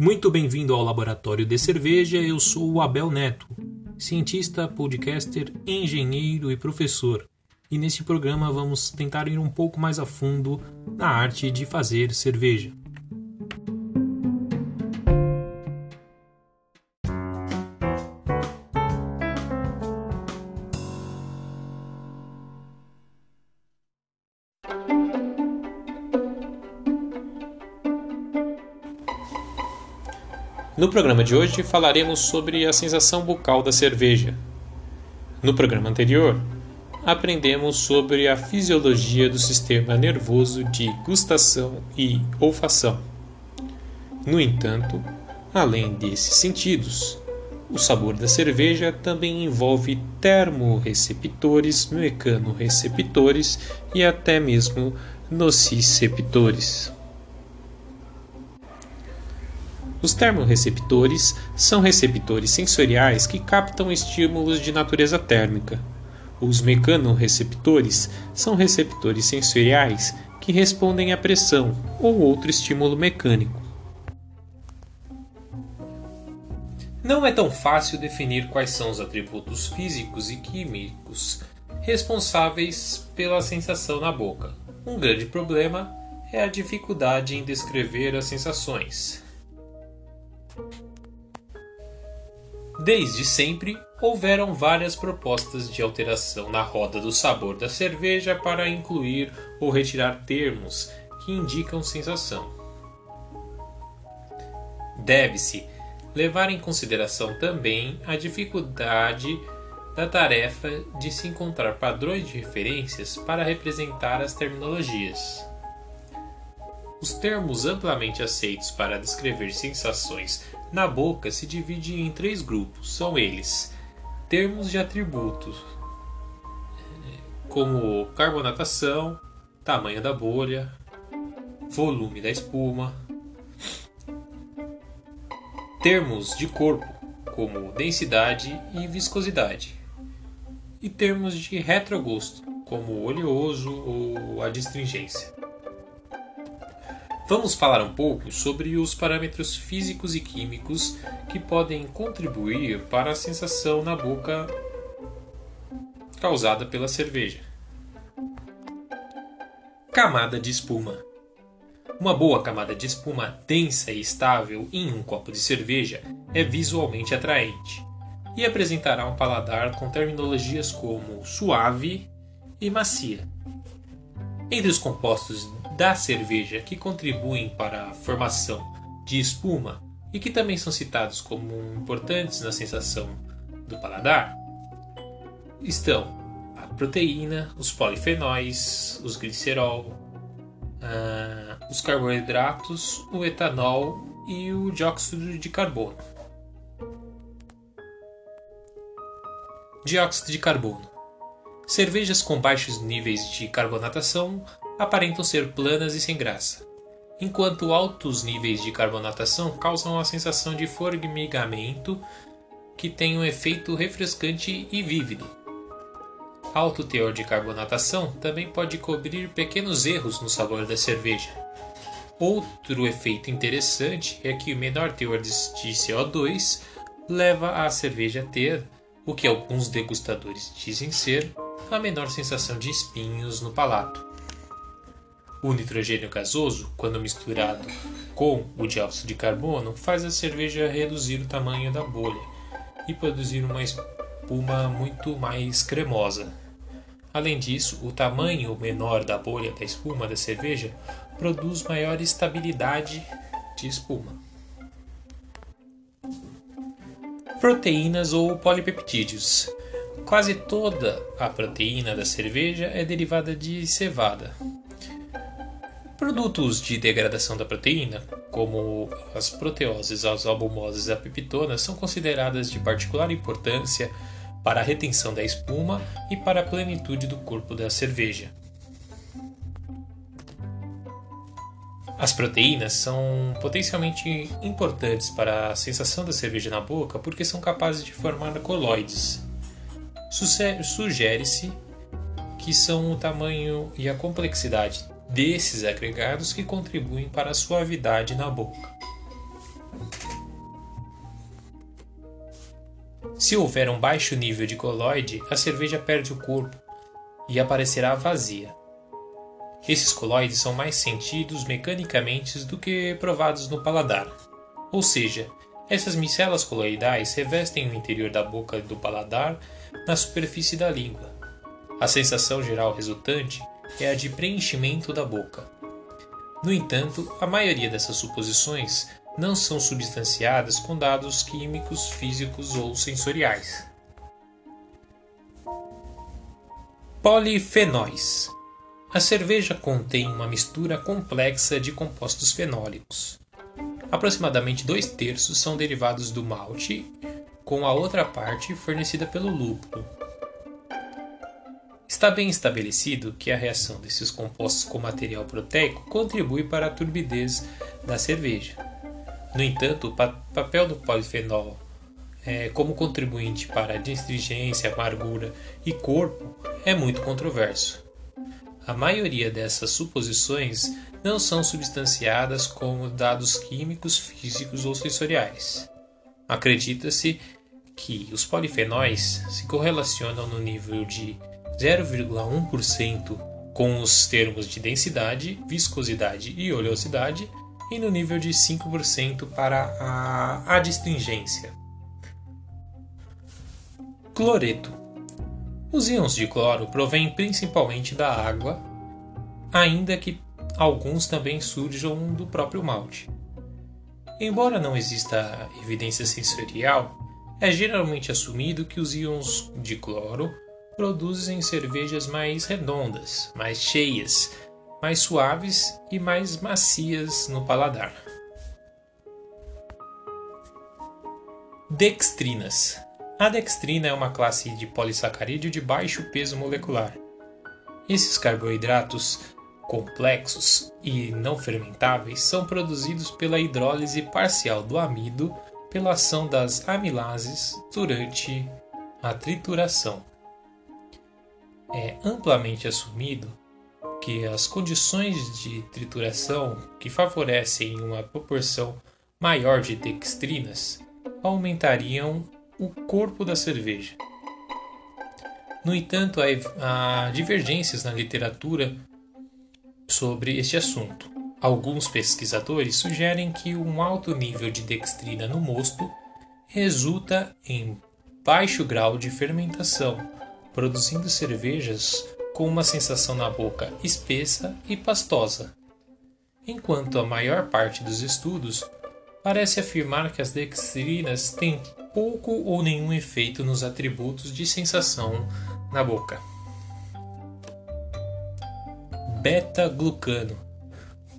Muito bem-vindo ao Laboratório de Cerveja. Eu sou o Abel Neto, cientista, podcaster, engenheiro e professor. E nesse programa vamos tentar ir um pouco mais a fundo na arte de fazer cerveja. No programa de hoje falaremos sobre a sensação bucal da cerveja. No programa anterior, aprendemos sobre a fisiologia do sistema nervoso de gustação e olfação. No entanto, além desses sentidos, o sabor da cerveja também envolve termorreceptores, mecanorreceptores e até mesmo nociceptores. Os termorreceptores são receptores sensoriais que captam estímulos de natureza térmica. Os mecanorreceptores são receptores sensoriais que respondem à pressão ou outro estímulo mecânico. Não é tão fácil definir quais são os atributos físicos e químicos responsáveis pela sensação na boca. Um grande problema é a dificuldade em descrever as sensações. Desde sempre, houveram várias propostas de alteração na roda do sabor da cerveja para incluir ou retirar termos que indicam sensação. Deve-se levar em consideração também a dificuldade da tarefa de se encontrar padrões de referências para representar as terminologias. Os termos amplamente aceitos para descrever sensações na boca se dividem em três grupos. São eles: termos de atributos, como carbonatação, tamanho da bolha, volume da espuma, termos de corpo, como densidade e viscosidade, e termos de retrogosto, como oleoso ou adstringência. Vamos falar um pouco sobre os parâmetros físicos e químicos que podem contribuir para a sensação na boca causada pela cerveja. Camada de espuma. Uma boa camada de espuma densa e estável em um copo de cerveja é visualmente atraente e apresentará um paladar com terminologias como suave e macia. Entre os compostos da cerveja que contribuem para a formação de espuma e que também são citados como importantes na sensação do paladar, estão a proteína, os polifenóis, os glicerol, uh, os carboidratos, o etanol e o dióxido de carbono. Dióxido de carbono. Cervejas com baixos níveis de carbonatação aparentam ser planas e sem graça, enquanto altos níveis de carbonatação causam a sensação de formigamento que tem um efeito refrescante e vívido. Alto teor de carbonatação também pode cobrir pequenos erros no sabor da cerveja. Outro efeito interessante é que o menor teor de CO2 leva a cerveja a ter, o que alguns degustadores dizem ser, a menor sensação de espinhos no palato. O nitrogênio gasoso, quando misturado com o dióxido de carbono, faz a cerveja reduzir o tamanho da bolha e produzir uma espuma muito mais cremosa. Além disso, o tamanho menor da bolha da espuma da cerveja produz maior estabilidade de espuma. Proteínas ou polipeptídeos. Quase toda a proteína da cerveja é derivada de cevada, Produtos de degradação da proteína, como as proteoses, as albumoses e a peptona, são consideradas de particular importância para a retenção da espuma e para a plenitude do corpo da cerveja. As proteínas são potencialmente importantes para a sensação da cerveja na boca porque são capazes de formar coloides. Sugere-se que são o tamanho e a complexidade desses agregados que contribuem para a suavidade na boca. Se houver um baixo nível de coloide, a cerveja perde o corpo e aparecerá vazia. Esses coloides são mais sentidos mecanicamente do que provados no paladar. Ou seja, essas micelas coloidais revestem o interior da boca do paladar na superfície da língua. A sensação geral resultante é a de preenchimento da boca. No entanto, a maioria dessas suposições não são substanciadas com dados químicos, físicos ou sensoriais. Polifenóis a cerveja contém uma mistura complexa de compostos fenólicos. Aproximadamente dois terços são derivados do malte, com a outra parte fornecida pelo lúpulo. Está bem estabelecido que a reação desses compostos com material proteico contribui para a turbidez da cerveja. No entanto, o papel do polifenol é, como contribuinte para a astringência, amargura e corpo é muito controverso. A maioria dessas suposições não são substanciadas como dados químicos, físicos ou sensoriais. Acredita-se que os polifenóis se correlacionam no nível de 0,1% com os termos de densidade, viscosidade e oleosidade e no nível de 5% para a adstringência. Cloreto os íons de cloro provêm principalmente da água, ainda que alguns também surjam do próprio malte. Embora não exista evidência sensorial, é geralmente assumido que os íons de cloro produzem cervejas mais redondas, mais cheias, mais suaves e mais macias no paladar. Dextrinas a dextrina é uma classe de polissacarídeo de baixo peso molecular. Esses carboidratos complexos e não fermentáveis são produzidos pela hidrólise parcial do amido pela ação das amilases durante a trituração. É amplamente assumido que as condições de trituração que favorecem uma proporção maior de dextrinas aumentariam o corpo da cerveja. No entanto, há divergências na literatura sobre este assunto. Alguns pesquisadores sugerem que um alto nível de dextrina no mosto resulta em baixo grau de fermentação, produzindo cervejas com uma sensação na boca espessa e pastosa, enquanto a maior parte dos estudos parece afirmar que as dextrinas têm pouco ou nenhum efeito nos atributos de sensação na boca. Beta-glucano.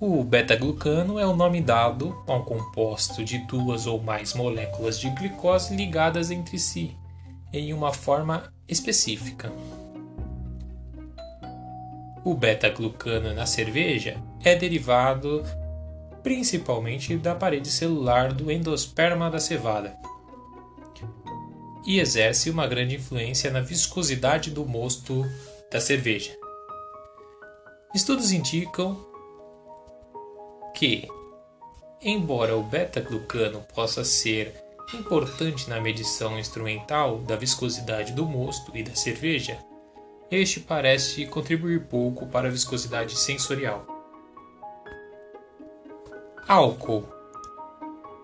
O beta-glucano é o nome dado a um composto de duas ou mais moléculas de glicose ligadas entre si em uma forma específica. O beta-glucano na cerveja é derivado principalmente da parede celular do endosperma da cevada e exerce uma grande influência na viscosidade do mosto da cerveja. Estudos indicam que, embora o beta-glucano possa ser importante na medição instrumental da viscosidade do mosto e da cerveja, este parece contribuir pouco para a viscosidade sensorial. Álcool.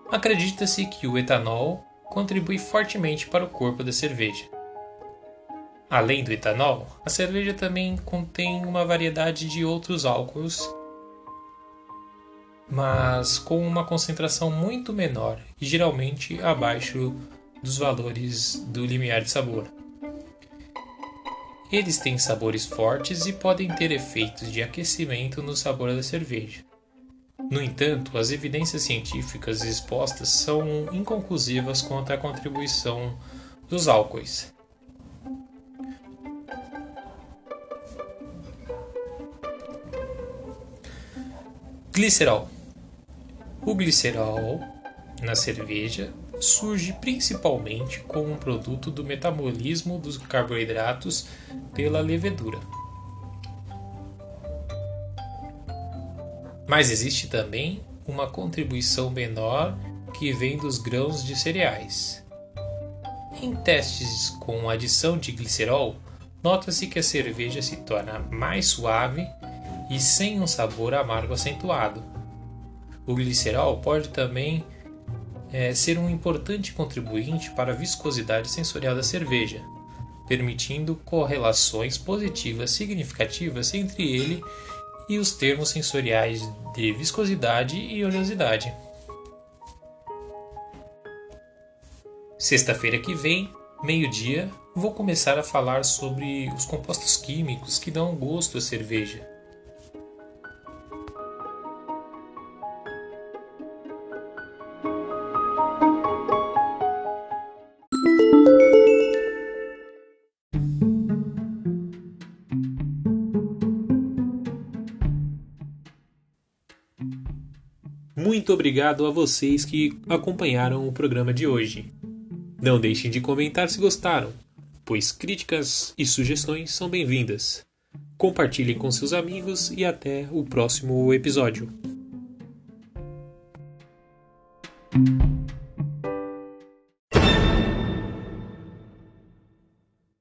Acredita-se que o etanol contribui fortemente para o corpo da cerveja. Além do etanol, a cerveja também contém uma variedade de outros álcools, mas com uma concentração muito menor e geralmente abaixo dos valores do limiar de sabor. Eles têm sabores fortes e podem ter efeitos de aquecimento no sabor da cerveja. No entanto, as evidências científicas expostas são inconclusivas quanto à contribuição dos álcoois. Glicerol. O glicerol na cerveja surge principalmente como um produto do metabolismo dos carboidratos pela levedura. Mas existe também uma contribuição menor que vem dos grãos de cereais. Em testes com adição de glicerol, nota-se que a cerveja se torna mais suave e sem um sabor amargo acentuado. O glicerol pode também é, ser um importante contribuinte para a viscosidade sensorial da cerveja, permitindo correlações positivas significativas entre ele e os termos sensoriais de viscosidade e oleosidade. Sexta-feira que vem, meio-dia, vou começar a falar sobre os compostos químicos que dão gosto à cerveja. Muito obrigado a vocês que acompanharam o programa de hoje. Não deixem de comentar se gostaram, pois críticas e sugestões são bem-vindas. Compartilhem com seus amigos e até o próximo episódio.